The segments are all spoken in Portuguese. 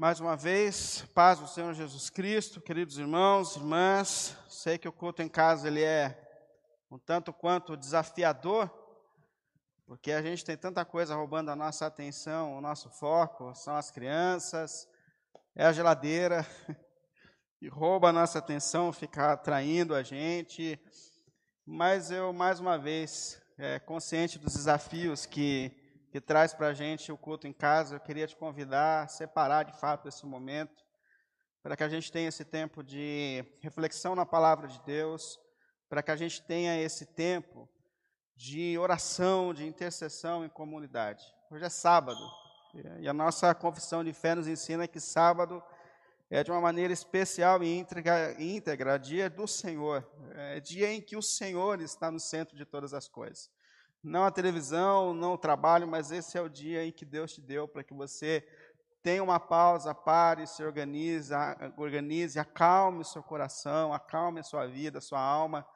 Mais uma vez, paz do Senhor Jesus Cristo, queridos irmãos, irmãs. Sei que o culto em casa ele é um tanto quanto desafiador, porque a gente tem tanta coisa roubando a nossa atenção, o nosso foco, são as crianças, é a geladeira, e rouba a nossa atenção, fica atraindo a gente. Mas eu, mais uma vez, é, consciente dos desafios que que traz para a gente o culto em casa, eu queria te convidar a separar de fato esse momento, para que a gente tenha esse tempo de reflexão na palavra de Deus, para que a gente tenha esse tempo de oração, de intercessão em comunidade. Hoje é sábado, e a nossa confissão de fé nos ensina que sábado é de uma maneira especial e íntegra, íntegra dia do Senhor, é dia em que o Senhor está no centro de todas as coisas. Não a televisão, não o trabalho, mas esse é o dia em que Deus te deu para que você tenha uma pausa, pare, se organize, organize, acalme o seu coração, acalme a sua vida, a sua alma,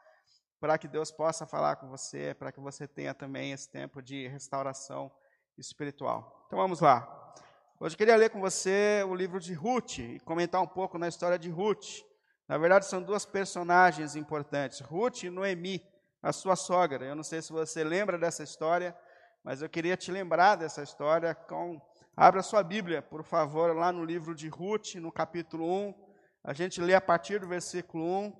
para que Deus possa falar com você, para que você tenha também esse tempo de restauração espiritual. Então vamos lá. Hoje eu queria ler com você o livro de Ruth e comentar um pouco na história de Ruth. Na verdade, são duas personagens importantes, Ruth e Noemi a sua sogra. Eu não sei se você lembra dessa história, mas eu queria te lembrar dessa história. Com... Abra sua Bíblia, por favor, lá no livro de Ruth, no capítulo 1. A gente lê a partir do versículo 1.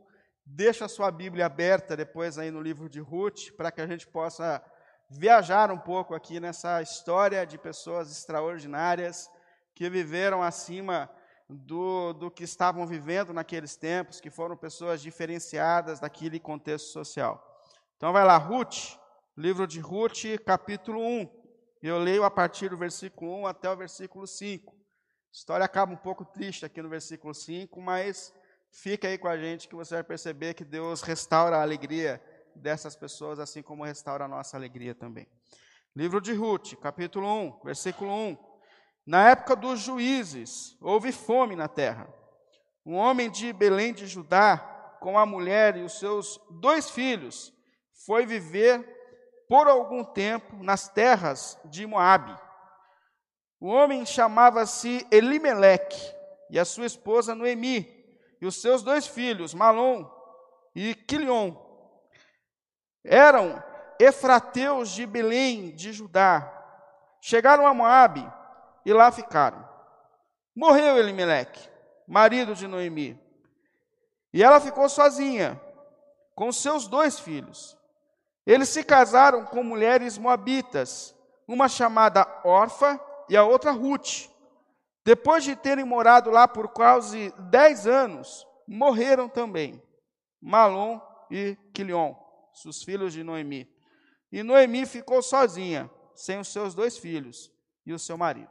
Deixa a sua Bíblia aberta depois aí no livro de Ruth, para que a gente possa viajar um pouco aqui nessa história de pessoas extraordinárias que viveram acima do, do que estavam vivendo naqueles tempos, que foram pessoas diferenciadas daquele contexto social. Então vai lá, Ruth, livro de Ruth, capítulo 1. Eu leio a partir do versículo 1 até o versículo 5. A história acaba um pouco triste aqui no versículo 5, mas fica aí com a gente que você vai perceber que Deus restaura a alegria dessas pessoas, assim como restaura a nossa alegria também. Livro de Ruth, capítulo 1, versículo 1. Na época dos juízes, houve fome na terra. Um homem de Belém de Judá, com a mulher e os seus dois filhos, foi viver por algum tempo nas terras de Moabe. O homem chamava-se Elimeleque e a sua esposa Noemi e os seus dois filhos, Malom e Quilion. Eram efrateus de Belém, de Judá. Chegaram a Moabe e lá ficaram. Morreu Elimeleque, marido de Noemi. E ela ficou sozinha com seus dois filhos. Eles se casaram com mulheres moabitas, uma chamada Orfa e a outra Ruth. Depois de terem morado lá por quase dez anos, morreram também Malom e Quilion, seus filhos de Noemi. E Noemi ficou sozinha, sem os seus dois filhos e o seu marido.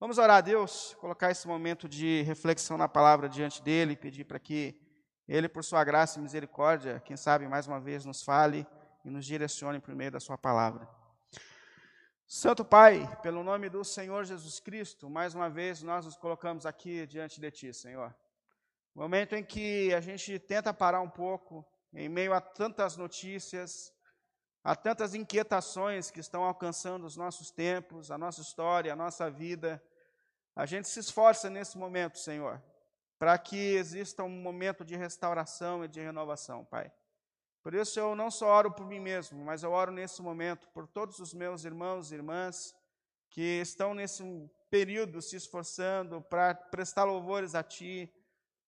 Vamos orar a Deus, colocar esse momento de reflexão na palavra diante dele, pedir para que ele, por sua graça e misericórdia, quem sabe mais uma vez nos fale e nos direcione por meio da sua palavra. Santo Pai, pelo nome do Senhor Jesus Cristo, mais uma vez nós nos colocamos aqui diante de Ti, Senhor. Momento em que a gente tenta parar um pouco, em meio a tantas notícias, a tantas inquietações que estão alcançando os nossos tempos, a nossa história, a nossa vida. A gente se esforça nesse momento, Senhor, para que exista um momento de restauração e de renovação, Pai. Por isso eu não só oro por mim mesmo, mas eu oro nesse momento por todos os meus irmãos e irmãs que estão nesse período se esforçando para prestar louvores a Ti,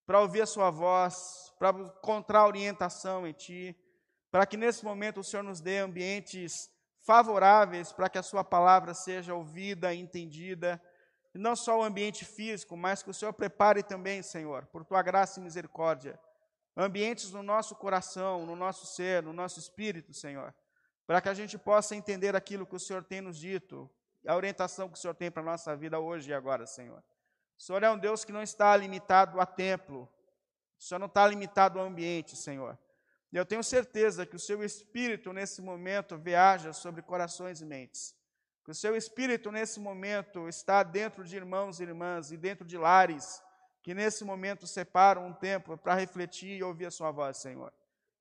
para ouvir a Sua voz, para encontrar orientação em Ti, para que nesse momento o Senhor nos dê ambientes favoráveis para que a Sua palavra seja ouvida, entendida e não só o ambiente físico, mas que o Senhor prepare também, Senhor, por tua graça e misericórdia, ambientes no nosso coração, no nosso ser, no nosso espírito, Senhor, para que a gente possa entender aquilo que o Senhor tem nos dito, a orientação que o Senhor tem para a nossa vida hoje e agora, Senhor. O Senhor é um Deus que não está limitado a templo, o Senhor não está limitado ao ambiente, Senhor. E eu tenho certeza que o seu espírito, nesse momento, viaja sobre corações e mentes. Que o seu espírito nesse momento está dentro de irmãos e irmãs e dentro de lares que nesse momento separam um tempo para refletir e ouvir a sua voz, Senhor.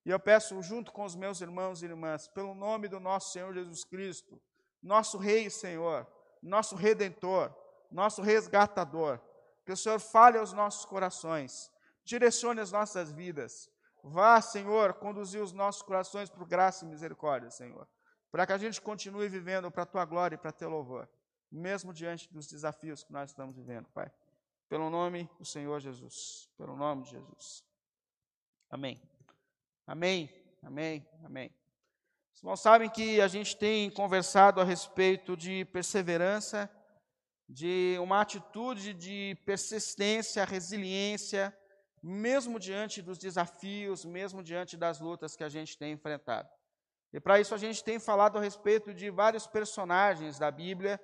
E eu peço, junto com os meus irmãos e irmãs, pelo nome do nosso Senhor Jesus Cristo, nosso Rei Senhor, nosso Redentor, nosso resgatador. Que o Senhor fale aos nossos corações, direcione as nossas vidas. Vá, Senhor, conduzir os nossos corações por graça e misericórdia, Senhor. Para que a gente continue vivendo para a tua glória e para teu louvor, mesmo diante dos desafios que nós estamos vivendo, Pai. Pelo nome do Senhor Jesus. Pelo nome de Jesus. Amém. Amém. Amém. Amém. Os irmãos sabem que a gente tem conversado a respeito de perseverança, de uma atitude de persistência, resiliência, mesmo diante dos desafios, mesmo diante das lutas que a gente tem enfrentado. E para isso a gente tem falado a respeito de vários personagens da Bíblia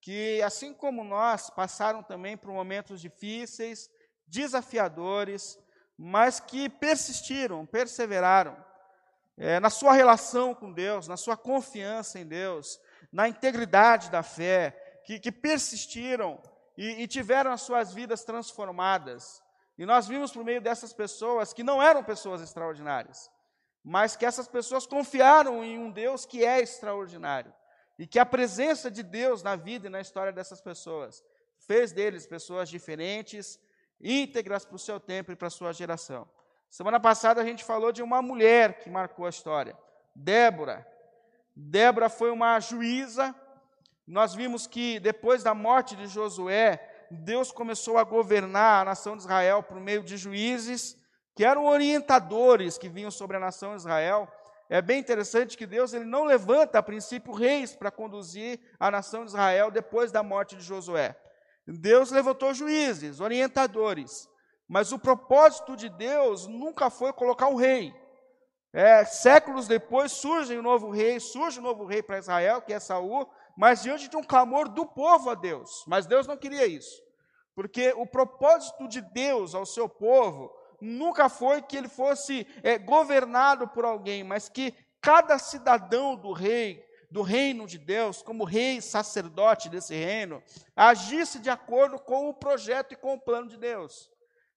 que, assim como nós, passaram também por momentos difíceis, desafiadores, mas que persistiram, perseveraram é, na sua relação com Deus, na sua confiança em Deus, na integridade da fé, que, que persistiram e, e tiveram as suas vidas transformadas. E nós vimos por meio dessas pessoas que não eram pessoas extraordinárias, mas que essas pessoas confiaram em um Deus que é extraordinário. E que a presença de Deus na vida e na história dessas pessoas fez deles pessoas diferentes, íntegras para o seu tempo e para a sua geração. Semana passada a gente falou de uma mulher que marcou a história, Débora. Débora foi uma juíza. Nós vimos que depois da morte de Josué, Deus começou a governar a nação de Israel por meio de juízes, que eram orientadores que vinham sobre a nação de Israel é bem interessante que Deus ele não levanta, a princípio, reis para conduzir a nação de Israel depois da morte de Josué. Deus levantou juízes, orientadores, mas o propósito de Deus nunca foi colocar um rei. É, séculos depois surge um novo rei, surge um novo rei para Israel, que é Saul, mas diante de um clamor do povo a Deus. Mas Deus não queria isso, porque o propósito de Deus ao seu povo nunca foi que ele fosse é, governado por alguém, mas que cada cidadão do rei, do reino de Deus, como rei sacerdote desse reino, agisse de acordo com o projeto e com o plano de Deus.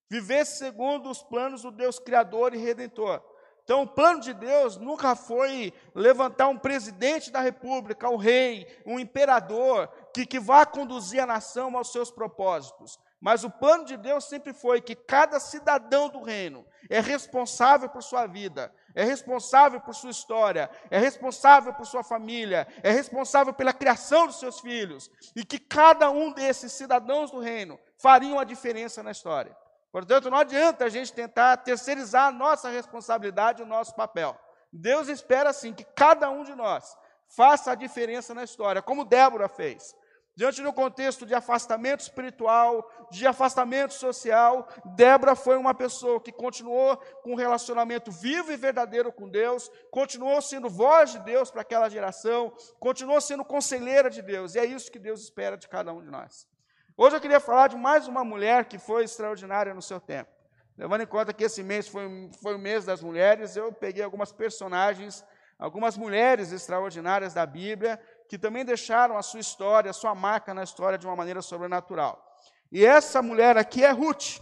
Vivesse segundo os planos do Deus Criador e Redentor. Então, o plano de Deus nunca foi levantar um presidente da república, um rei, um imperador, que, que vá conduzir a nação aos seus propósitos. Mas o plano de Deus sempre foi que cada cidadão do reino é responsável por sua vida, é responsável por sua história, é responsável por sua família, é responsável pela criação dos seus filhos, e que cada um desses cidadãos do reino fariam a diferença na história. Portanto, não adianta a gente tentar terceirizar a nossa responsabilidade, o nosso papel. Deus espera, sim, que cada um de nós faça a diferença na história, como Débora fez. Diante do contexto de afastamento espiritual, de afastamento social, Débora foi uma pessoa que continuou com um relacionamento vivo e verdadeiro com Deus, continuou sendo voz de Deus para aquela geração, continuou sendo conselheira de Deus, e é isso que Deus espera de cada um de nós. Hoje eu queria falar de mais uma mulher que foi extraordinária no seu tempo. Levando em conta que esse mês foi, foi o mês das mulheres, eu peguei algumas personagens, algumas mulheres extraordinárias da Bíblia, que também deixaram a sua história, a sua marca na história de uma maneira sobrenatural. E essa mulher aqui é Ruth.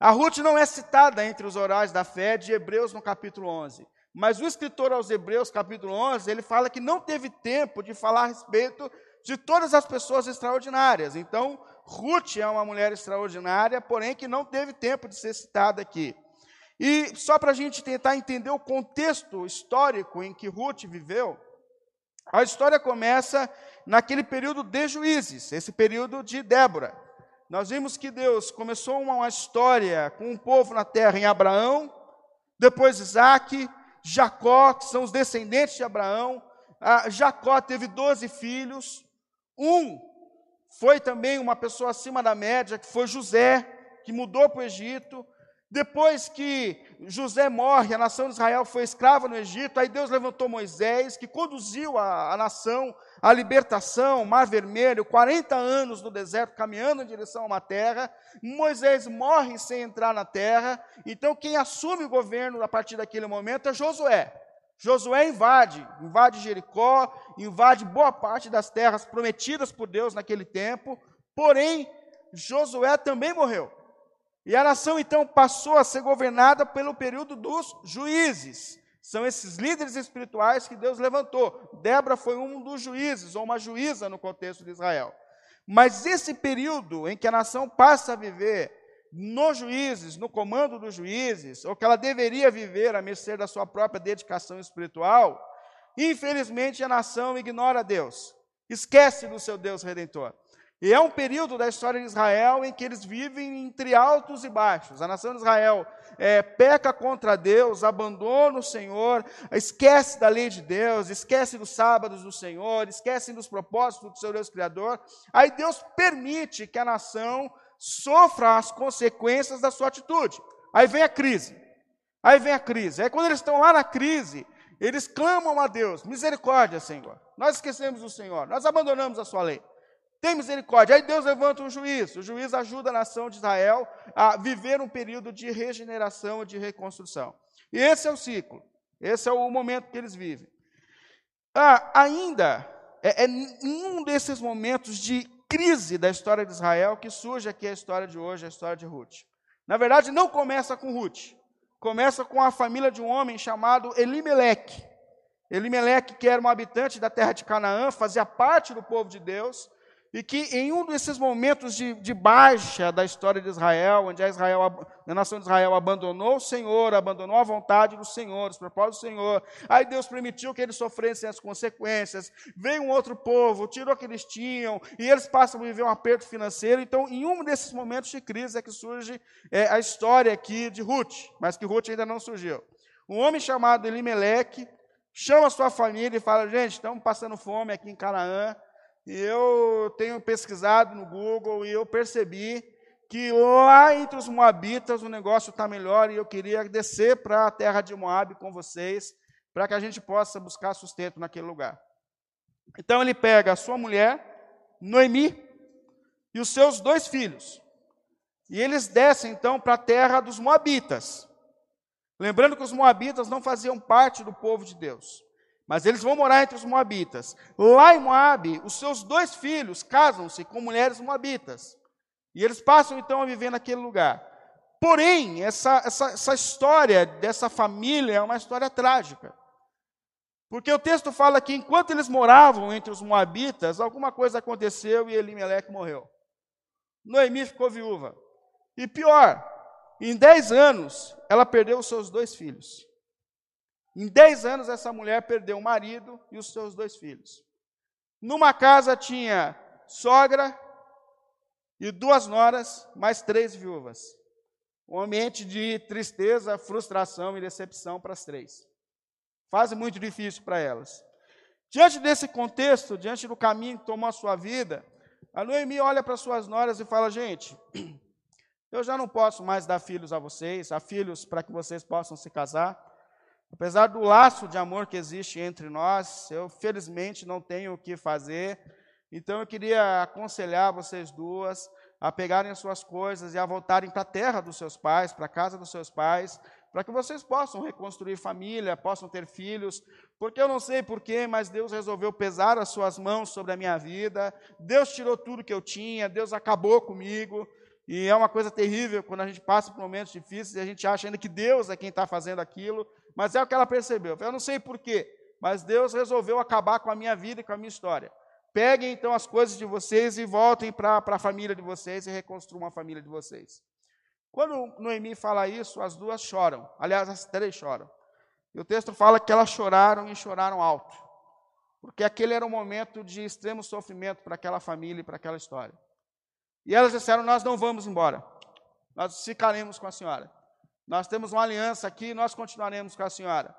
A Ruth não é citada entre os orais da fé de Hebreus no capítulo 11. Mas o escritor aos Hebreus, capítulo 11, ele fala que não teve tempo de falar a respeito de todas as pessoas extraordinárias. Então, Ruth é uma mulher extraordinária, porém que não teve tempo de ser citada aqui. E só para a gente tentar entender o contexto histórico em que Ruth viveu, a história começa naquele período de juízes, esse período de Débora. Nós vimos que Deus começou uma história com um povo na terra em Abraão, depois Isaac, Jacó, que são os descendentes de Abraão. Ah, Jacó teve doze filhos. Um foi também uma pessoa acima da média, que foi José, que mudou para o Egito. Depois que José morre, a nação de Israel foi escrava no Egito, aí Deus levantou Moisés, que conduziu a, a nação à libertação, Mar Vermelho, 40 anos no deserto, caminhando em direção a uma terra. Moisés morre sem entrar na terra, então quem assume o governo a partir daquele momento é Josué. Josué invade, invade Jericó, invade boa parte das terras prometidas por Deus naquele tempo, porém, Josué também morreu. E a nação então passou a ser governada pelo período dos juízes. São esses líderes espirituais que Deus levantou. Débora foi um dos juízes, ou uma juíza no contexto de Israel. Mas esse período em que a nação passa a viver nos juízes, no comando dos juízes, ou que ela deveria viver a mercê da sua própria dedicação espiritual, infelizmente a nação ignora Deus, esquece do seu Deus redentor. E é um período da história de Israel em que eles vivem entre altos e baixos. A nação de Israel é, peca contra Deus, abandona o Senhor, esquece da lei de Deus, esquece dos sábados do Senhor, esquece dos propósitos do seu Deus Criador. Aí Deus permite que a nação sofra as consequências da sua atitude. Aí vem a crise. Aí vem a crise. Aí quando eles estão lá na crise, eles clamam a Deus: misericórdia, Senhor. Nós esquecemos o Senhor, nós abandonamos a sua lei. Tem misericórdia. Aí Deus levanta um juiz. O juiz ajuda a nação de Israel a viver um período de regeneração de reconstrução. E esse é o ciclo. Esse é o momento que eles vivem. Ah, ainda, é, é um desses momentos de crise da história de Israel que surge aqui a história de hoje, a história de Ruth. Na verdade, não começa com Ruth. Começa com a família de um homem chamado Elimeleque. Elimeleque, que era um habitante da terra de Canaã, fazia parte do povo de Deus, e que em um desses momentos de, de, baixa da história de Israel, onde a, Israel, a nação de Israel abandonou o Senhor, abandonou a vontade do Senhor, os propósitos do Senhor, aí Deus permitiu que eles sofressem as consequências, veio um outro povo, tirou o que eles tinham, e eles passam a viver um aperto financeiro. Então, em um desses momentos de crise é que surge é, a história aqui de Ruth, mas que Ruth ainda não surgiu. Um homem chamado Elimeleque chama sua família e fala: gente, estamos passando fome aqui em Canaã e eu tenho pesquisado no Google e eu percebi que lá entre os Moabitas o negócio está melhor e eu queria descer para a terra de Moab com vocês, para que a gente possa buscar sustento naquele lugar. Então ele pega a sua mulher, Noemi, e os seus dois filhos. E eles descem então para a terra dos Moabitas. Lembrando que os Moabitas não faziam parte do povo de Deus. Mas eles vão morar entre os moabitas. Lá em Moabe, os seus dois filhos casam-se com mulheres moabitas. E eles passam então a viver naquele lugar. Porém, essa, essa, essa história dessa família é uma história trágica. Porque o texto fala que enquanto eles moravam entre os moabitas, alguma coisa aconteceu e Elimeleque morreu. Noemi ficou viúva. E pior, em dez anos, ela perdeu os seus dois filhos. Em 10 anos, essa mulher perdeu o marido e os seus dois filhos. Numa casa tinha sogra e duas noras, mais três viúvas. Um ambiente de tristeza, frustração e decepção para as três. Fase muito difícil para elas. Diante desse contexto, diante do caminho que tomou a sua vida, a Noemi olha para suas noras e fala: Gente, eu já não posso mais dar filhos a vocês, a filhos para que vocês possam se casar. Apesar do laço de amor que existe entre nós, eu felizmente não tenho o que fazer. Então eu queria aconselhar vocês duas a pegarem as suas coisas e a voltarem para a terra dos seus pais, para a casa dos seus pais, para que vocês possam reconstruir família, possam ter filhos, porque eu não sei porquê, mas Deus resolveu pesar as suas mãos sobre a minha vida. Deus tirou tudo que eu tinha, Deus acabou comigo. E é uma coisa terrível quando a gente passa por momentos difíceis e a gente acha ainda que Deus é quem está fazendo aquilo mas é o que ela percebeu. Eu não sei porquê, mas Deus resolveu acabar com a minha vida e com a minha história. Peguem então as coisas de vocês e voltem para a família de vocês e reconstruam a família de vocês. Quando Noemi fala isso, as duas choram. Aliás, as três choram. E o texto fala que elas choraram e choraram alto. Porque aquele era um momento de extremo sofrimento para aquela família e para aquela história. E elas disseram: Nós não vamos embora. Nós ficaremos com a senhora. Nós temos uma aliança aqui, nós continuaremos com a senhora.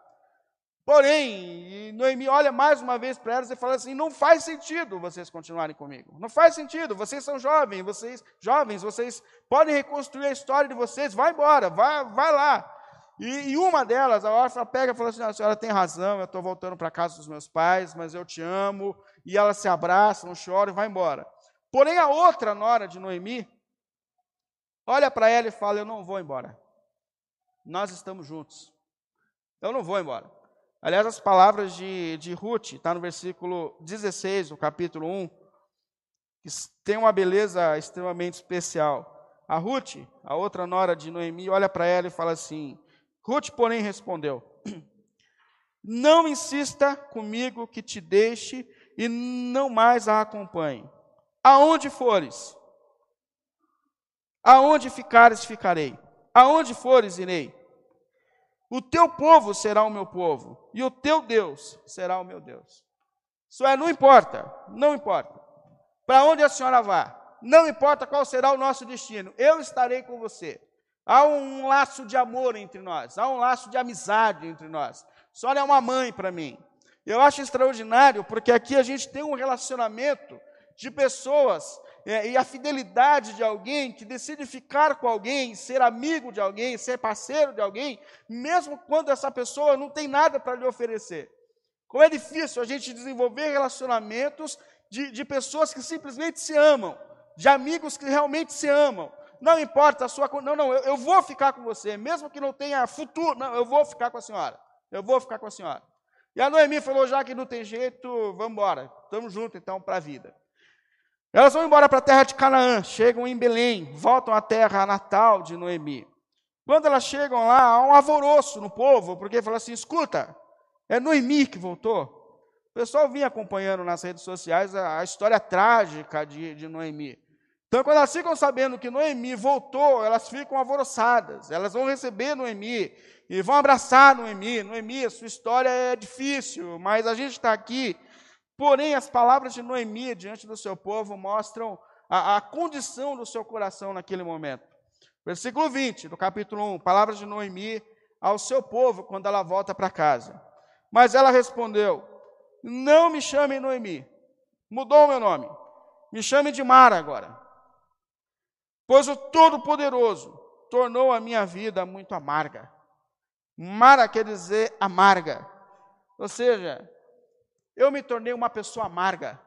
Porém, Noemi olha mais uma vez para elas e fala assim: não faz sentido vocês continuarem comigo. Não faz sentido. Vocês são jovens, vocês jovens, vocês podem reconstruir a história de vocês. Vai embora, vai, vai lá. E, e uma delas, a órfã, pega e fala assim: a senhora tem razão, eu estou voltando para casa dos meus pais, mas eu te amo. E ela se abraça, não chora e vai embora. Porém, a outra nora de Noemi olha para ela e fala: eu não vou embora nós estamos juntos. Eu não vou embora. Aliás, as palavras de, de Ruth, está no versículo 16, do capítulo 1, que tem uma beleza extremamente especial. A Ruth, a outra nora de Noemi, olha para ela e fala assim: Ruth, porém, respondeu: Não insista comigo que te deixe e não mais a acompanhe. Aonde fores, aonde ficares, ficarei. Aonde fores, irei. O teu povo será o meu povo, e o teu Deus será o meu Deus. Isso é, não importa, não importa. Para onde a senhora vá, não importa qual será o nosso destino, eu estarei com você. Há um laço de amor entre nós, há um laço de amizade entre nós. A senhora é uma mãe para mim. Eu acho extraordinário, porque aqui a gente tem um relacionamento de pessoas é, e a fidelidade de alguém que decide ficar com alguém, ser amigo de alguém, ser parceiro de alguém, mesmo quando essa pessoa não tem nada para lhe oferecer. Como é difícil a gente desenvolver relacionamentos de, de pessoas que simplesmente se amam, de amigos que realmente se amam. Não importa a sua. Não, não, eu, eu vou ficar com você, mesmo que não tenha futuro. Não, eu vou ficar com a senhora. Eu vou ficar com a senhora. E a Noemi falou: já que não tem jeito, vamos embora. Estamos juntos então para a vida. Elas vão embora para a terra de Canaã, chegam em Belém, voltam à terra natal de Noemi. Quando elas chegam lá, há um alvoroço no povo, porque fala assim: escuta, é Noemi que voltou. O pessoal vinha acompanhando nas redes sociais a, história trágica de, de Noemi. Então, quando elas ficam sabendo que Noemi voltou, elas ficam alvoroçadas. Elas vão receber Noemi e vão abraçar Noemi. Noemi, a sua história é difícil, mas a gente está aqui Porém, as palavras de Noemi diante do seu povo mostram a, a condição do seu coração naquele momento. Versículo 20 do capítulo 1, palavras de Noemi ao seu povo quando ela volta para casa. Mas ela respondeu: Não me chamem Noemi, mudou o meu nome, me chame de Mara agora. Pois o Todo-Poderoso tornou a minha vida muito amarga. Mara quer dizer amarga. Ou seja, eu me tornei uma pessoa amarga.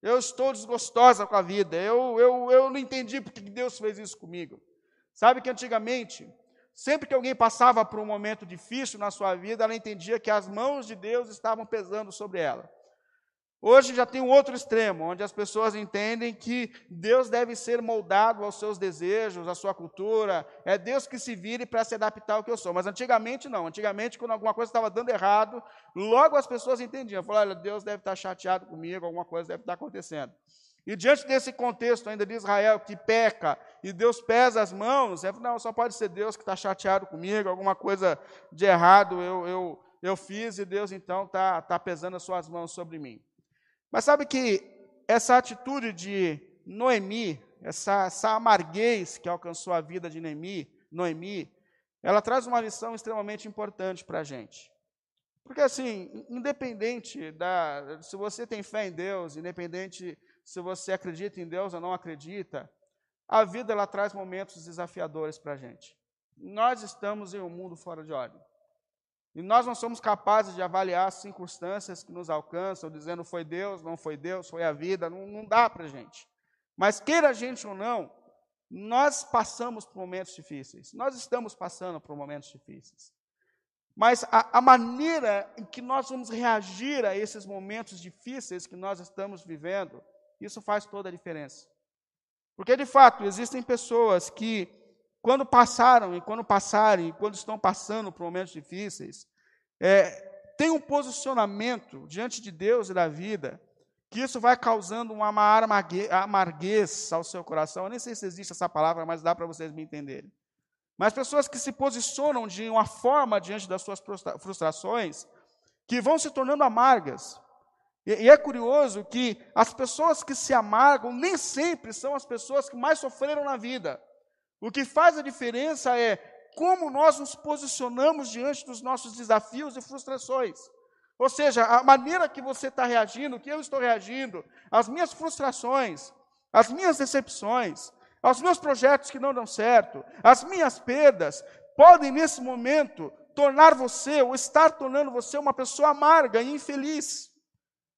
Eu estou desgostosa com a vida. Eu, eu, eu não entendi porque Deus fez isso comigo. Sabe que antigamente, sempre que alguém passava por um momento difícil na sua vida, ela entendia que as mãos de Deus estavam pesando sobre ela. Hoje já tem um outro extremo, onde as pessoas entendem que Deus deve ser moldado aos seus desejos, à sua cultura, é Deus que se vire para se adaptar ao que eu sou. Mas antigamente não, antigamente quando alguma coisa estava dando errado, logo as pessoas entendiam, falaram, olha, Deus deve estar chateado comigo, alguma coisa deve estar acontecendo. E diante desse contexto ainda de Israel que peca e Deus pesa as mãos, é, não, só pode ser Deus que está chateado comigo, alguma coisa de errado eu, eu, eu fiz e Deus então está tá pesando as suas mãos sobre mim. Mas sabe que essa atitude de Noemi, essa, essa amarguez que alcançou a vida de Noemi, Noemi, ela traz uma lição extremamente importante para a gente. Porque, assim, independente da. Se você tem fé em Deus, independente se você acredita em Deus ou não acredita, a vida ela traz momentos desafiadores para a gente. Nós estamos em um mundo fora de ordem. E nós não somos capazes de avaliar as circunstâncias que nos alcançam, dizendo foi Deus, não foi Deus, foi a vida, não, não dá para a gente. Mas queira a gente ou não, nós passamos por momentos difíceis, nós estamos passando por momentos difíceis. Mas a, a, maneira em que nós vamos reagir a esses momentos difíceis que nós estamos vivendo, isso faz toda a diferença. Porque, de fato, existem pessoas que quando passaram e quando passarem, e quando estão passando por momentos difíceis, é, tem um posicionamento diante de Deus e da vida, que isso vai causando uma amarguez ao seu coração. Eu nem sei se existe essa palavra, mas dá para vocês me entenderem. Mas pessoas que se posicionam de uma forma diante das suas frustrações, que vão se tornando amargas. E, e é curioso que as pessoas que se amargam nem sempre são as pessoas que mais sofreram na vida. O que faz a diferença é como nós nos posicionamos diante dos nossos desafios e frustrações. Ou seja, a maneira que você está reagindo, que eu estou reagindo, as minhas frustrações, as minhas decepções, aos meus projetos que não dão certo, as minhas perdas, podem nesse momento tornar você, ou estar tornando você uma pessoa amarga e infeliz.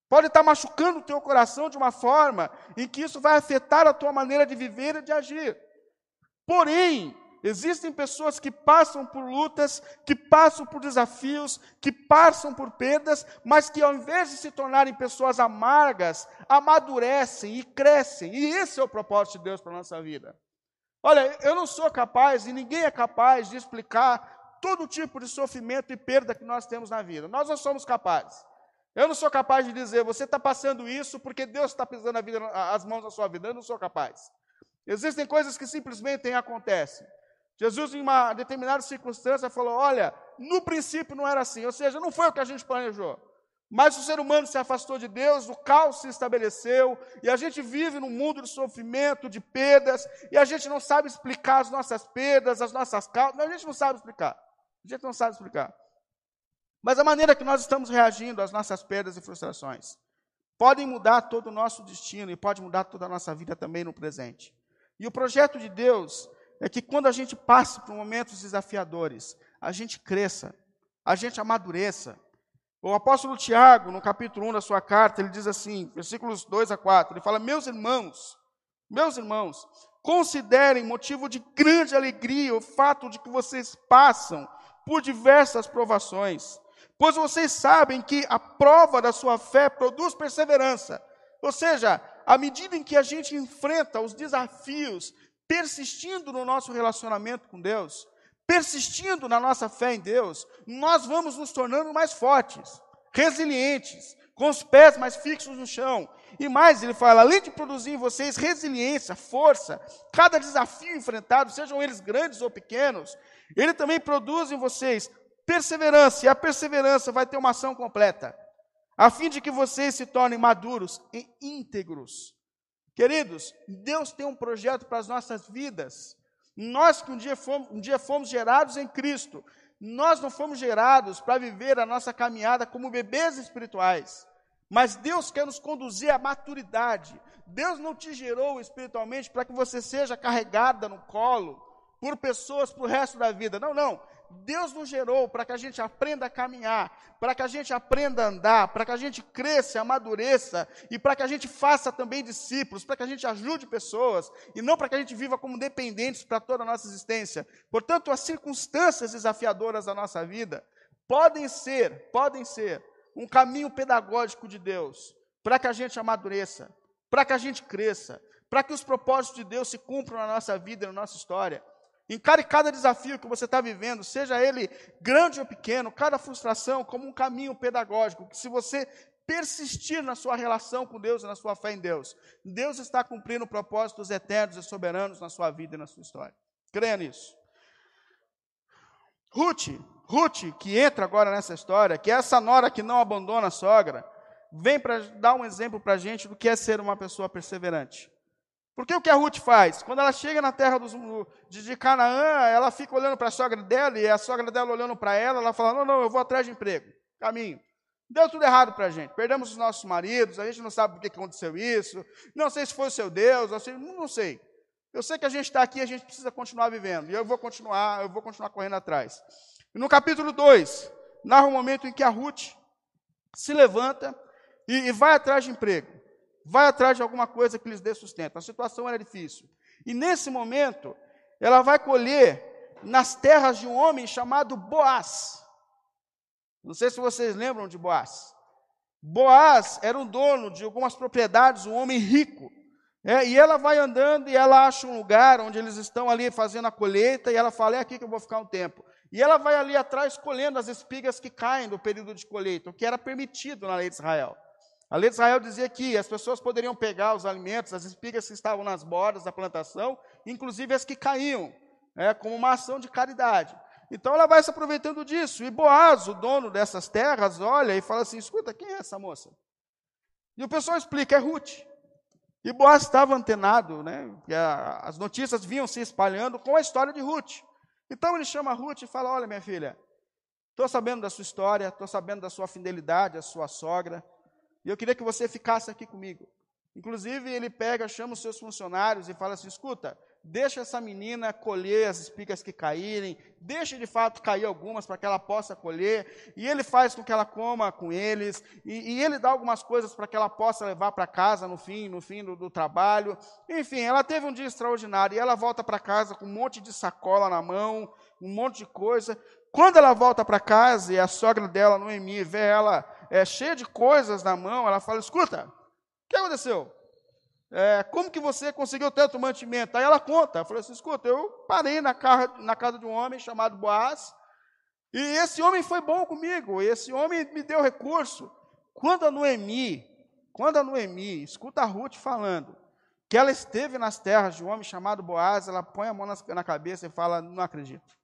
Pode estar machucando o teu coração de uma forma em que isso vai afetar a tua maneira de viver e de agir. Porém, existem pessoas que passam por lutas, que passam por desafios, que passam por perdas, mas que ao invés de se tornarem pessoas amargas, amadurecem e crescem. E esse é o propósito de Deus para a nossa vida. Olha, eu não sou capaz, e ninguém é capaz de explicar todo tipo de sofrimento e perda que nós temos na vida. Nós não somos capazes. Eu não sou capaz de dizer, você está passando isso porque Deus está pisando vida, as mãos na sua vida. Eu não sou capaz. Existem coisas que simplesmente acontecem. Jesus, em uma determinada circunstância, falou: Olha, no princípio não era assim, ou seja, não foi o que a gente planejou. Mas o ser humano se afastou de Deus, o caos se estabeleceu, e a gente vive num mundo de sofrimento, de perdas, e a gente não sabe explicar as nossas perdas, as nossas causas, a gente não sabe explicar. A gente não sabe explicar. Mas a maneira que nós estamos reagindo às nossas perdas e frustrações podem mudar todo o nosso destino e pode mudar toda a nossa vida também no presente. E o projeto de Deus é que quando a gente passe por momentos desafiadores, a gente cresça, a gente amadureça. O apóstolo Tiago, no capítulo 1 da sua carta, ele diz assim, versículos 2 a 4, ele fala: Meus irmãos, meus irmãos, considerem motivo de grande alegria o fato de que vocês passam por diversas provações, pois vocês sabem que a prova da sua fé produz perseverança. Ou seja, à medida em que a gente enfrenta os desafios, persistindo no nosso relacionamento com Deus, persistindo na nossa fé em Deus, nós vamos nos tornando mais fortes, resilientes, com os pés mais fixos no chão. E mais, ele fala, além de produzir em vocês resiliência, força, cada desafio enfrentado, sejam eles grandes ou pequenos, ele também produz em vocês perseverança, e a perseverança vai ter uma ação completa, a fim de que vocês se tornem maduros e íntegros. Queridos, Deus tem um projeto para as nossas vidas. Nós que um dia fomos, um dia fomos gerados em Cristo, nós não fomos gerados para viver a nossa caminhada como bebês espirituais. Mas Deus quer nos conduzir à maturidade. Deus não te gerou espiritualmente para que você seja carregada no colo por pessoas para o resto da vida. Não, não. Deus nos gerou para que a gente aprenda a caminhar, para que a gente aprenda a andar, para que a gente cresça, amadureça e para que a gente faça também discípulos, para que a gente ajude pessoas e não para que a gente viva como dependentes para toda a nossa existência. Portanto, as circunstâncias desafiadoras da nossa vida podem ser, podem ser um caminho pedagógico de Deus para que a gente amadureça, para que a gente cresça, para que os propósitos de Deus se cumpram na nossa vida, na nossa história. Encare cada desafio que você está vivendo, seja ele grande ou pequeno, cada frustração como um caminho pedagógico, que se você persistir na sua relação com Deus e na sua fé em Deus, Deus está cumprindo propósitos eternos e soberanos na sua vida e na sua história. Creia nisso. Ruth, Ruth, que entra agora nessa história, que é essa nora que não abandona a sogra, vem para dar um exemplo para a gente do que é ser uma pessoa perseverante. Porque o que a Ruth faz? Quando ela chega na terra dos, de Canaã, ela fica olhando para a sogra dela, e a sogra dela olhando para ela, ela fala: Não, não, eu vou atrás de emprego, caminho. Deu tudo errado para a gente. Perdemos os nossos maridos, a gente não sabe por que aconteceu isso. Não sei se foi o seu Deus, não, não sei. Eu sei que a gente está aqui, a gente precisa continuar vivendo. E eu vou continuar, eu vou continuar correndo atrás. E no capítulo 2, narra o um momento em que a Ruth se levanta e, e vai atrás de emprego vai atrás de alguma coisa que lhes dê sustento. A situação era difícil. E nesse momento, ela vai colher nas terras de um homem chamado Boaz. Não sei se vocês lembram de Boaz. Boaz era um dono de algumas propriedades, um homem rico. É, e ela vai andando e ela acha um lugar onde eles estão ali fazendo a colheita, e ela fala: é aqui que eu vou ficar um tempo. E ela vai ali atrás colhendo as espigas que caem do período de colheita, o que era permitido na lei de Israel. A lei de Israel dizia que as pessoas poderiam pegar os alimentos, as espigas que estavam nas bordas da plantação, inclusive as que caíam, é, como uma ação de caridade. Então ela vai se aproveitando disso. E Boaz, o dono dessas terras, olha e fala assim: escuta, quem é essa moça? E o pessoal explica: é Ruth. E Boaz estava antenado, né? as notícias vinham se espalhando com a história de Ruth. Então ele chama Ruth e fala: Olha, minha filha, estou sabendo da sua história, estou sabendo da sua fidelidade, a sua sogra. E eu queria que você ficasse aqui comigo. Inclusive, ele pega, chama os seus funcionários e fala assim: escuta, deixa essa menina colher as espigas que caírem, deixa de fato cair algumas para que ela possa colher, e ele faz com que ela coma com eles, e, e ele dá algumas coisas para que ela possa levar para casa no fim, no fim do, do, trabalho. Enfim, ela teve um dia extraordinário, e ela volta para casa com um monte de sacola na mão, um monte de coisa. Quando ela volta para casa e a sogra dela, Noemi, vê ela é, cheia de coisas na mão, ela fala: escuta, o que aconteceu? É, como que você conseguiu tanto mantimento? Aí ela conta, ela falou assim: escuta, eu parei na, casa, na casa de um homem chamado Boaz, e esse homem foi bom comigo, esse homem me deu recurso, Quando a Noemi, quando a Noemi escuta a Ruth falando que ela esteve nas terras de um homem chamado Boaz, ela põe a mão na, cabeça e fala: Não acredito.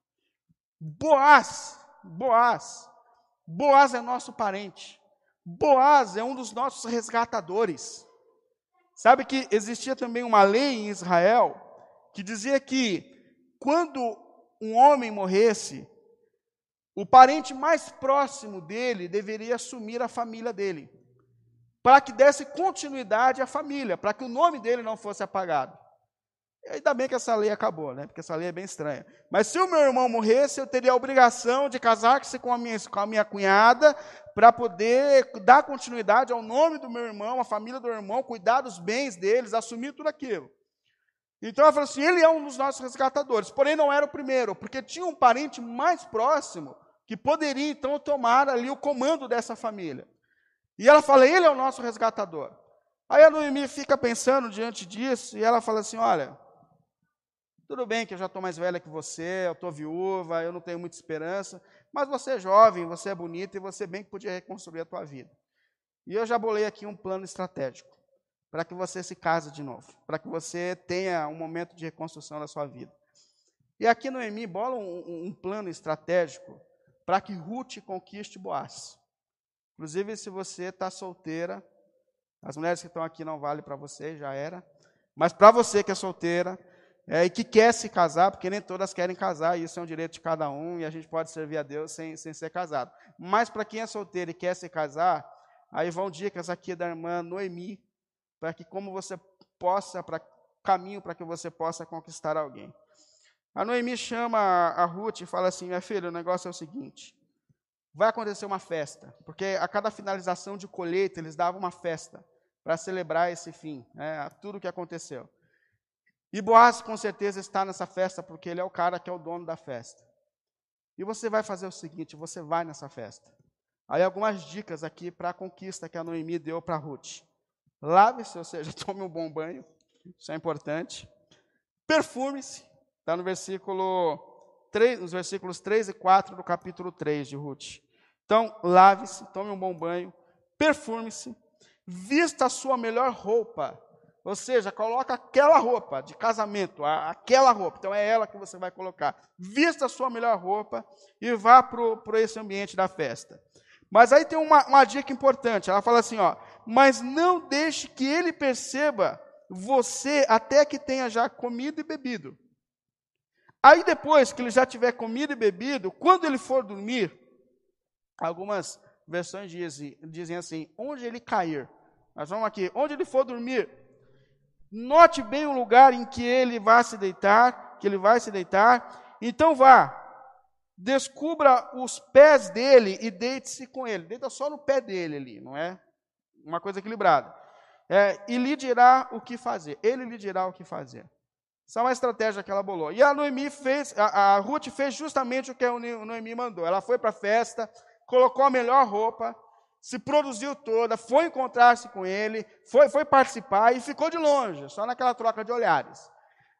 Boaz, Boaz, Boaz é nosso parente. Boaz é um dos nossos resgatadores. Sabe que existia também uma lei em Israel que dizia que quando um homem morresse, o parente mais próximo dele deveria assumir a família dele, para que desse continuidade à família, para que o nome dele não fosse apagado. E ainda bem que essa lei acabou, né? Porque essa lei é bem estranha. Mas se o meu irmão morresse, eu teria a obrigação de casar-se com, a minha, com a minha cunhada, para poder dar continuidade ao nome do meu irmão, à família do meu irmão, cuidar dos bens deles, assumir tudo aquilo. Então ela falou assim: ele é um dos nossos resgatadores, porém não era o primeiro, porque tinha um parente mais próximo que poderia então tomar ali o comando dessa família. E ela fala: ele é o nosso resgatador. Aí a Noemi fica pensando diante disso e ela fala assim: olha, tudo bem que eu já estou mais velha que você, eu estou viúva, eu não tenho muita esperança, mas você é jovem, você é bonita e você bem que podia reconstruir a tua vida. E eu já bolei aqui um plano estratégico para que você se case de novo, para que você tenha um momento de reconstrução da sua vida. E aqui Noemi bola um, um plano estratégico para que Ruth conquiste Boaz. Inclusive, se você está solteira, as mulheres que estão aqui não vale para você, já era. Mas para você que é solteira, é, e que quer se casar, porque nem todas querem casar, e isso é um direito de cada um, e a gente pode servir a Deus sem, sem ser casado. Mas para quem é solteiro e quer se casar, aí vão dicas aqui da irmã Noemi, para que como você possa, para caminho para que você possa conquistar alguém. A Noemi chama a Ruth e fala assim: minha filha, o negócio é o seguinte. Vai acontecer uma festa, porque a cada finalização de colheita eles davam uma festa para celebrar esse fim, né, tudo o que aconteceu. E Boaz com certeza está nessa festa porque ele é o cara que é o dono da festa. E você vai fazer o seguinte: você vai nessa festa. Aí algumas dicas aqui para a conquista que a Noemi deu para Ruth. Lave-se, ou seja, tome um bom banho, isso é importante. Perfume-se, está no versículo 3, nos versículos 3 e 4 do capítulo 3 de Ruth. Então, lave-se, tome um bom banho, perfume-se, vista a sua melhor roupa ou seja, coloca aquela roupa de casamento, aquela roupa. Então é ela que você vai colocar. Vista a sua melhor roupa e vá para esse ambiente da festa. Mas aí tem uma, uma dica importante. Ela fala assim: ó, mas não deixe que ele perceba você até que tenha já comido e bebido. Aí depois que ele já tiver comido e bebido, quando ele for dormir, algumas versões dizem, dizem assim: onde ele cair. Nós vamos aqui, onde ele for dormir, Note bem o lugar em que ele vai se deitar, que ele vai se deitar. Então vá, descubra os pés dele e deite-se com ele. Deita só no pé dele ali, não é? Uma coisa equilibrada. É, e lhe dirá o que fazer. Ele lhe dirá o que fazer. Essa é uma estratégia que ela bolou. E a Noemi fez, a, a Ruth fez justamente o que a Noemi mandou. Ela foi para a festa, colocou a melhor roupa, se produziu toda, foi encontrar-se com ele, foi, foi participar e ficou de longe, só naquela troca de olhares.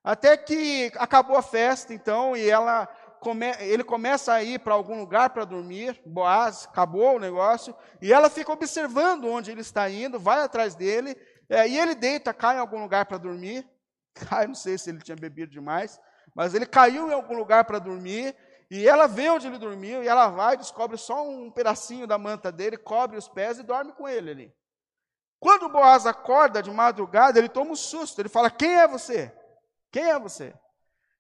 Até que acabou a festa, então, e ela come, ele começa a ir para algum lugar para dormir, Boaz, acabou o negócio, e ela fica observando onde ele está indo, vai atrás dele, é, e ele deita, cai em algum lugar para dormir, cai, não sei se ele tinha bebido demais, mas ele caiu em algum lugar para dormir, e ela vê onde ele dormiu, e ela vai, descobre só um pedacinho da manta dele, cobre os pés e dorme com ele ali. Quando Boaz acorda de madrugada, ele toma um susto, ele fala: Quem é você? Quem é você?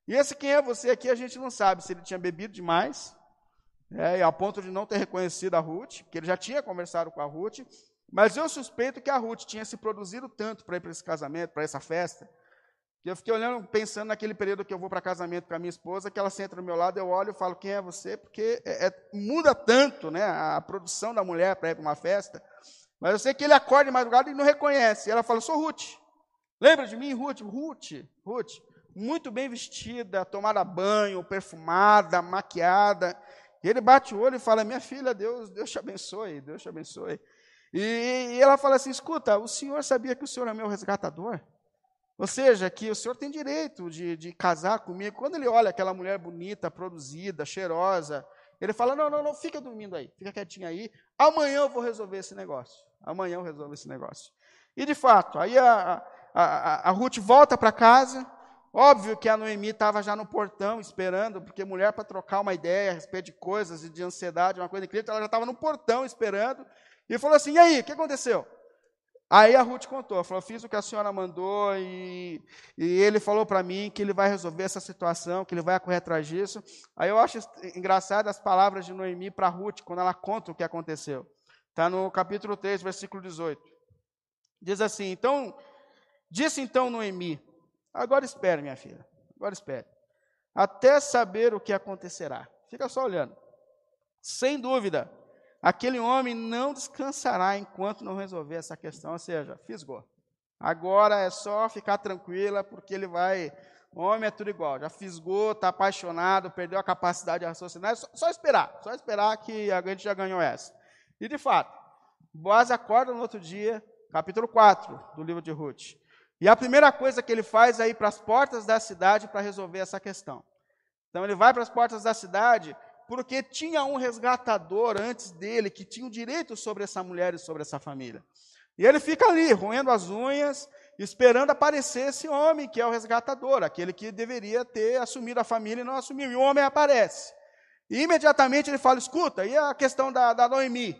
E esse quem é você aqui a gente não sabe se ele tinha bebido demais, é, a ponto de não ter reconhecido a Ruth, que ele já tinha conversado com a Ruth, mas eu suspeito que a Ruth tinha se produzido tanto para ir para esse casamento, para essa festa, que eu fiquei olhando, pensando naquele período que eu vou para casamento com a minha esposa, que ela senta do meu lado, eu olho e falo, quem é você? Porque é, é, muda tanto né, a produção da mulher para ir para uma festa. Mas eu sei que ele acorda de madrugada e não reconhece. E ela fala, sou Ruth. Lembra de mim, Ruth? Ruth, Ruth. Muito bem vestida, tomada banho, perfumada, maquiada. E ele bate o olho e fala, minha filha, Deus, Deus te abençoe, Deus te abençoe. E, e ela fala assim, escuta, o senhor sabia que o senhor é meu resgatador? Ou seja, que o senhor tem direito de, de casar comigo. Quando ele olha aquela mulher bonita, produzida, cheirosa, Ele fala: não, não, não, fica dormindo aí, fica quietinho aí. Amanhã eu vou resolver esse negócio. Amanhã eu resolvo esse negócio. E de fato, aí a, a, a, a Ruth volta para casa. Óbvio que a Noemi estava já no portão esperando, porque mulher para trocar uma ideia a respeito de coisas e de ansiedade, uma coisa incrível, ela já estava no portão esperando. E falou assim: e aí, o que aconteceu? Aí a Ruth contou, falou, fiz o que a senhora mandou e, e ele falou para mim que ele vai resolver essa situação, que ele vai correr atrás disso. Aí eu acho engraçado as palavras de Noemi para Ruth, quando ela conta o que aconteceu. Está no capítulo 3, versículo 18. Diz assim, então, disse então Noemi, agora espere minha filha, agora espere, até saber o que acontecerá. Fica só olhando. Sem dúvida, aquele homem não descansará enquanto não resolver essa questão, ou seja, fisgou. Agora é só ficar tranquila, porque ele vai. Homem é tudo igual, já fisgou, está apaixonado, perdeu a capacidade de raciocinar, é só, só, esperar, só esperar que a gente já ganhou essa. E de fato, Boaz acorda no outro dia, capítulo 4 do livro de Ruth. E a primeira coisa que ele faz é ir para as portas da cidade para resolver essa questão. Então ele vai para as portas da cidade porque tinha um resgatador antes dele que tinha o direito sobre essa mulher e sobre essa família. E ele fica ali, roendo as unhas, esperando aparecer esse homem que é o resgatador, aquele que deveria ter assumido a família e não assumiu. E o homem aparece. E imediatamente ele fala: escuta, e a questão da, da Noemi?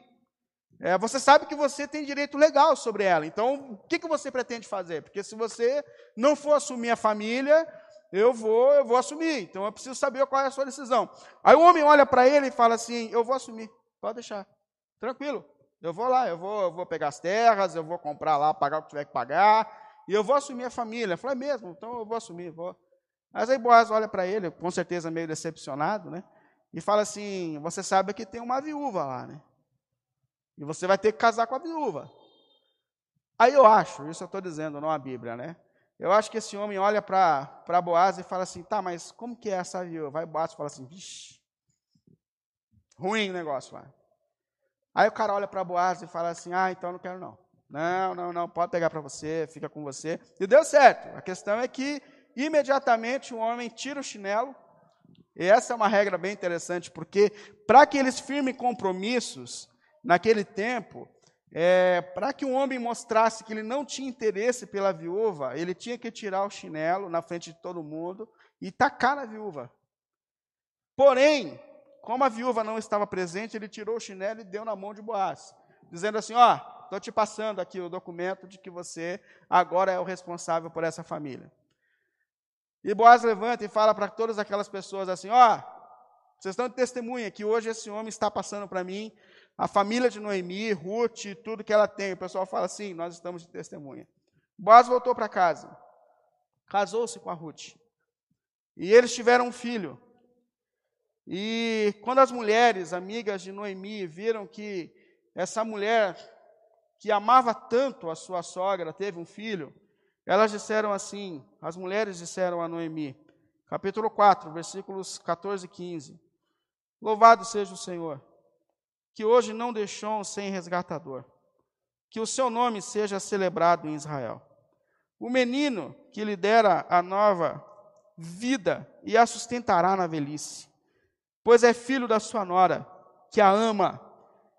É, você sabe que você tem direito legal sobre ela, então o que, que você pretende fazer? Porque se você não for assumir a família, eu vou, eu vou assumir. Então eu preciso saber qual é a sua decisão. Aí o homem olha para ele e fala assim: Eu vou assumir, pode deixar, tranquilo. Eu vou lá, eu vou, eu vou pegar as terras, eu vou comprar lá, pagar o que tiver que pagar, e eu vou assumir a família. Falei, é mesmo, então eu vou assumir, vou. Mas aí Boaz olha para ele, com certeza meio decepcionado, né? E fala assim: Você sabe que tem uma viúva lá, né? E você vai ter que casar com a viúva. Aí eu acho, isso eu estou dizendo, não a Bíblia, né? Eu acho que esse homem olha para Boaz e fala assim, tá, mas como que é essa viúva? Vai Boaz e fala assim, vixi, ruim o negócio lá. Aí o cara olha para Boaz e fala assim, ah, então não quero não. Não, não, não, pode pegar para você, fica com você. E deu certo. A questão é que imediatamente o homem tira o chinelo. E essa é uma regra bem interessante, porque para que eles firmem compromissos naquele tempo, é, para que um homem mostrasse que ele não tinha interesse pela viúva, ele tinha que tirar o chinelo na frente de todo mundo e tacar na viúva. Porém, como a viúva não estava presente, ele tirou o chinelo e deu na mão de Boaz, dizendo assim: Ó, estou te passando aqui o documento de que você agora é o responsável por essa família. E Boaz levanta e fala para todas aquelas pessoas assim: Ó, vocês estão de testemunha que hoje esse homem está passando para mim a família de Noemi, Ruth, tudo que ela tem. O pessoal fala assim: nós estamos de testemunha. Boaz voltou para casa, casou-se com a Ruth. E eles tiveram um filho. E quando as mulheres, amigas de Noemi, viram que essa mulher, que amava tanto a sua sogra, teve um filho, elas disseram assim: as mulheres disseram a Noemi, capítulo 4, versículos 14 e 15: Louvado seja o Senhor que hoje não deixou sem resgatador. Que o seu nome seja celebrado em Israel. O menino que lhe dera a nova vida e a sustentará na velhice, pois é filho da sua nora, que a ama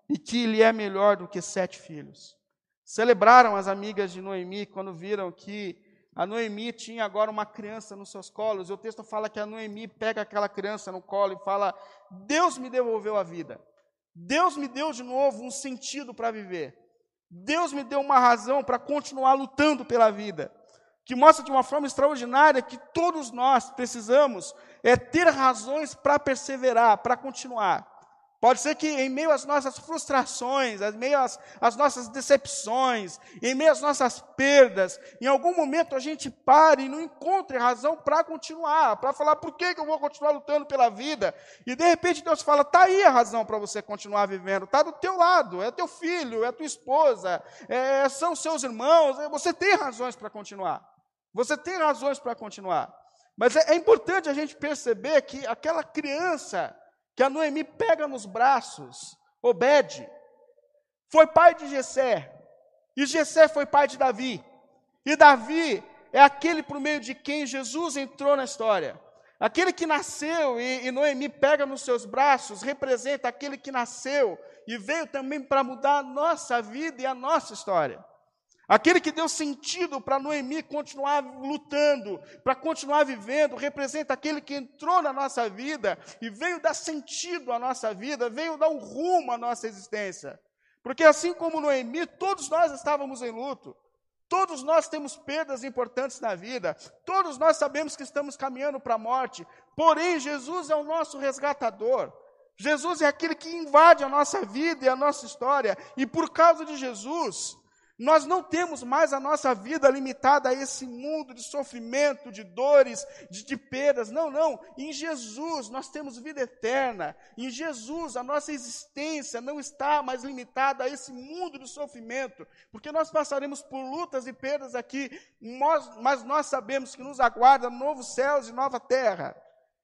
e que lhe é melhor do que sete filhos. Celebraram as amigas de Noemi quando viram que a Noemi tinha agora uma criança nos seus colos, e o texto fala que a Noemi pega aquela criança no colo e fala: Deus me devolveu a vida. Deus me deu de novo um sentido para viver. Deus me deu uma razão para continuar lutando pela vida. Que mostra de uma forma extraordinária que todos nós precisamos é ter razões para perseverar, para continuar. Pode ser que em meio às nossas frustrações, em meio às, às, nossas decepções, em meio às nossas perdas, em algum momento a gente pare e não encontre razão para continuar, para falar por que, que eu vou continuar lutando pela vida. E de repente Deus fala: está aí a razão para você continuar vivendo, está do teu lado, é teu filho, é tua esposa, é, são seus irmãos, é, você tem razões para continuar. Você tem razões para continuar. Mas é, é importante a gente perceber que aquela criança que a Noemi pega nos braços, Obed, foi pai de Jessé, e Jessé foi pai de Davi, e Davi é aquele por meio de quem Jesus entrou na história, Aquele que nasceu e, e Noemi pega nos seus braços, representa aquele que nasceu e veio também para mudar a nossa vida e a nossa história. Aquele que deu sentido para Noemi continuar lutando, para continuar vivendo, representa aquele que entrou na nossa vida e veio dar sentido à nossa vida, veio dar um rumo à nossa existência. Porque assim como Noemi, todos nós estávamos em luto. Todos nós temos perdas importantes na vida, todos nós sabemos que estamos caminhando para a morte, porém Jesus é o nosso resgatador. Jesus é aquele que invade a nossa vida e a nossa história, e por causa de Jesus, nós não temos mais a nossa vida limitada a esse mundo de sofrimento, de dores, de, de perdas. Não, não. Em Jesus nós temos vida eterna. Em Jesus a nossa existência não está mais limitada a esse mundo de sofrimento, porque nós passaremos por lutas e perdas aqui, mas nós sabemos que nos aguarda novos céus e nova terra.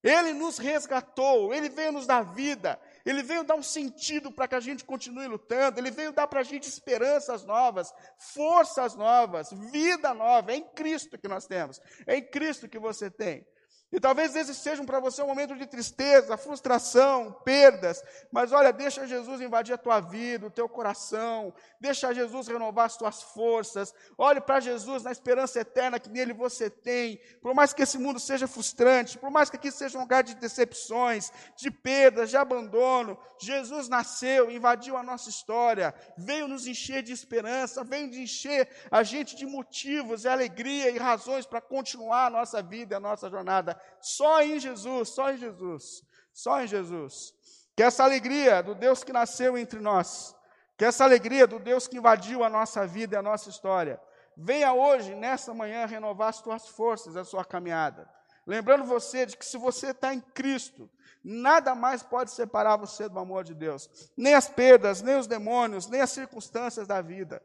Ele nos resgatou, ele veio nos dar vida, ele veio dar um sentido para que a gente continue lutando, ele veio dar para a gente esperanças novas, forças novas, vida nova. É em Cristo que nós temos, é em Cristo que você tem. E talvez esses sejam para você um momento de tristeza, frustração, perdas. Mas olha, deixa Jesus invadir a tua vida, o teu coração. Deixa Jesus renovar as tuas forças. Olhe para Jesus na esperança eterna que nele você tem. Por mais que esse mundo seja frustrante, por mais que aqui seja um lugar de decepções, de perdas, de abandono, Jesus nasceu, invadiu a nossa história, veio nos encher de esperança, veio nos encher a gente de motivos, e alegria e razões para continuar a nossa vida, a nossa jornada só em Jesus, só em Jesus, só em Jesus. Que essa alegria do Deus que nasceu entre nós, que essa alegria do Deus que invadiu a nossa vida e a nossa história, venha hoje, nessa manhã, renovar as tuas forças, a sua caminhada. Lembrando você de que se você está em Cristo, nada mais pode separar você do amor de Deus. Nem as perdas, nem os demônios, nem as circunstâncias da vida.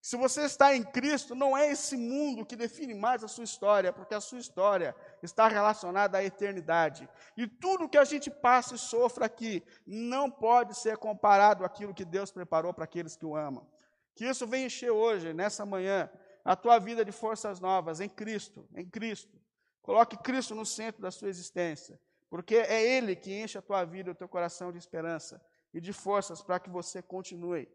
Se você está em Cristo, não é esse mundo que define mais a sua história, porque a sua história está relacionada à eternidade. E tudo que a gente passa e sofra aqui não pode ser comparado àquilo que Deus preparou para aqueles que o amam. Que isso venha encher hoje, nessa manhã, a tua vida de forças novas em Cristo, em Cristo. Coloque Cristo no centro da sua existência, porque é Ele que enche a tua vida o teu coração de esperança e de forças para que você continue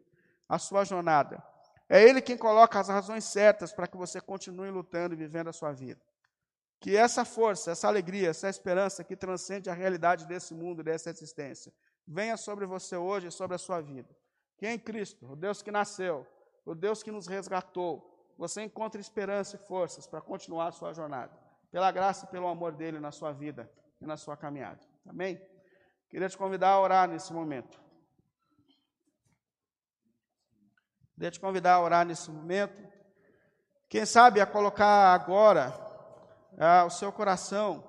a sua jornada. É Ele quem coloca as razões certas para que você continue lutando e vivendo a sua vida. Que essa força, essa alegria, essa esperança que transcende a realidade desse mundo, dessa existência, venha sobre você hoje e sobre a sua vida. Que em Cristo, o Deus que nasceu, o Deus que nos resgatou, você encontre esperança e forças para continuar a sua jornada. Pela graça e pelo amor dele na sua vida e na sua caminhada. Amém? Queria te convidar a orar nesse momento. Queria te convidar a orar nesse momento. Quem sabe a colocar agora ah, o seu coração,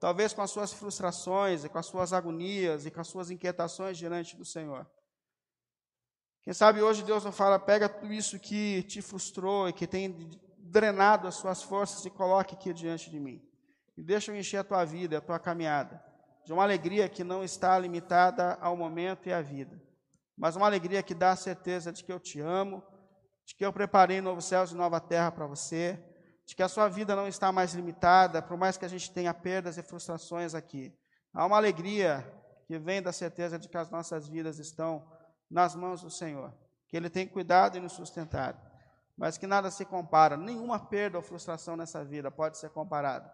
talvez com as suas frustrações e com as suas agonias e com as suas inquietações diante do Senhor. Quem sabe hoje Deus não fala, pega tudo isso que te frustrou e que tem drenado as suas forças e coloque aqui diante de mim. E deixa eu encher a tua vida, a tua caminhada, de uma alegria que não está limitada ao momento e à vida mas uma alegria que dá a certeza de que eu te amo, de que eu preparei novos céus e nova terra para você, de que a sua vida não está mais limitada, por mais que a gente tenha perdas e frustrações aqui. Há uma alegria que vem da certeza de que as nossas vidas estão nas mãos do Senhor, que Ele tem cuidado e nos sustentado, mas que nada se compara, nenhuma perda ou frustração nessa vida pode ser comparada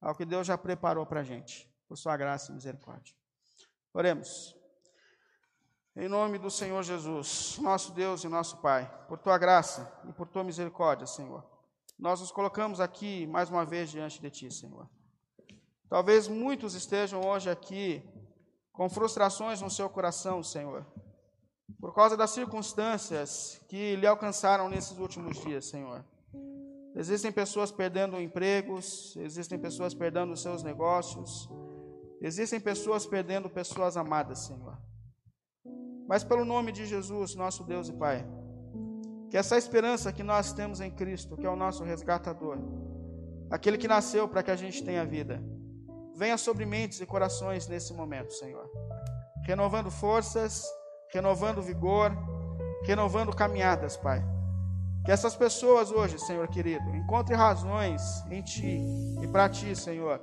ao que Deus já preparou para a gente, por Sua graça e misericórdia. Oremos. Em nome do Senhor Jesus, nosso Deus e nosso Pai, por tua graça e por tua misericórdia, Senhor, nós nos colocamos aqui mais uma vez diante de ti, Senhor. Talvez muitos estejam hoje aqui com frustrações no seu coração, Senhor, por causa das circunstâncias que lhe alcançaram nesses últimos dias, Senhor. Existem pessoas perdendo empregos, existem pessoas perdendo seus negócios, existem pessoas perdendo pessoas amadas, Senhor mas pelo nome de Jesus, nosso Deus e Pai. Que essa esperança que nós temos em Cristo, que é o nosso resgatador, aquele que nasceu para que a gente tenha vida, venha sobre mentes e corações nesse momento, Senhor. Renovando forças, renovando vigor, renovando caminhadas, Pai. Que essas pessoas hoje, Senhor querido, encontrem razões em Ti e para Ti, Senhor,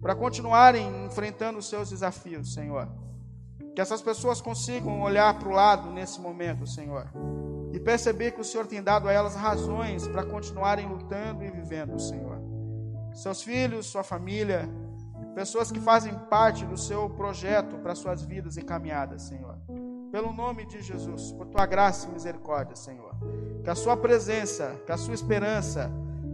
para continuarem enfrentando os seus desafios, Senhor. Que essas pessoas consigam olhar para o lado nesse momento, Senhor, e perceber que o Senhor tem dado a elas razões para continuarem lutando e vivendo, Senhor. Seus filhos, sua família, pessoas que fazem parte do seu projeto para suas vidas e caminhadas, Senhor. Pelo nome de Jesus, por tua graça e misericórdia, Senhor. Que a sua presença, que a sua esperança,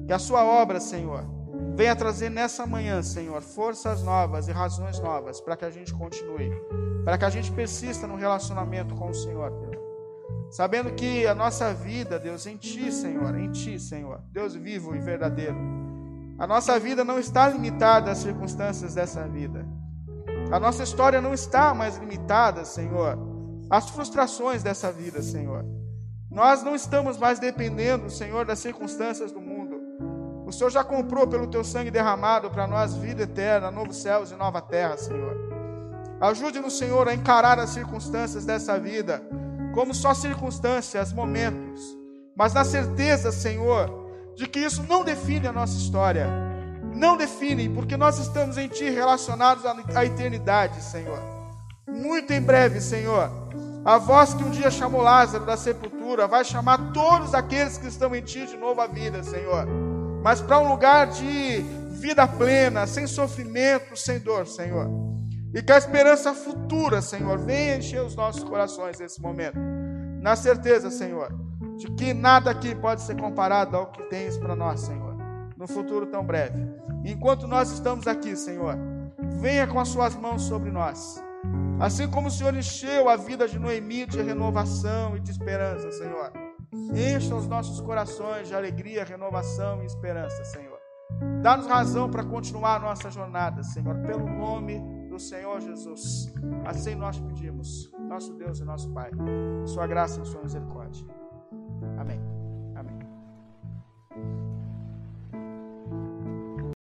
que a sua obra, Senhor, venha trazer nessa manhã, Senhor, forças novas e razões novas para que a gente continue, para que a gente persista no relacionamento com o Senhor, Deus. Sabendo que a nossa vida, Deus, em Ti, Senhor, em Ti, Senhor, Deus vivo e verdadeiro. A nossa vida não está limitada às circunstâncias dessa vida. A nossa história não está mais limitada, Senhor, às frustrações dessa vida, Senhor. Nós não estamos mais dependendo, Senhor, das circunstâncias do mundo. Senhor já comprou pelo teu sangue derramado para nós vida eterna, novos céus e nova terra, Senhor. Ajude-nos, Senhor, a encarar as circunstâncias dessa vida como só circunstâncias, momentos, mas na certeza, Senhor, de que isso não define a nossa história. Não define, porque nós estamos em Ti relacionados à eternidade, Senhor. Muito em breve, Senhor, a voz que um dia chamou Lázaro da sepultura vai chamar todos aqueles que estão em Ti de novo à vida, Senhor. Mas para um lugar de vida plena, sem sofrimento, sem dor, Senhor. E que a esperança futura, Senhor, venha encher os nossos corações nesse momento. Na certeza, Senhor, de que nada aqui pode ser comparado ao que tens para nós, Senhor, no futuro tão breve. Enquanto nós estamos aqui, Senhor, venha com as suas mãos sobre nós. Assim como o Senhor encheu a vida de Noemi de renovação e de esperança, Senhor. Encha os nossos corações de alegria, renovação e esperança, Senhor. Dá-nos razão para continuar a nossa jornada, Senhor, pelo nome do Senhor Jesus. Assim nós pedimos, nosso Deus e nosso Pai, sua graça e sua misericórdia. Amém.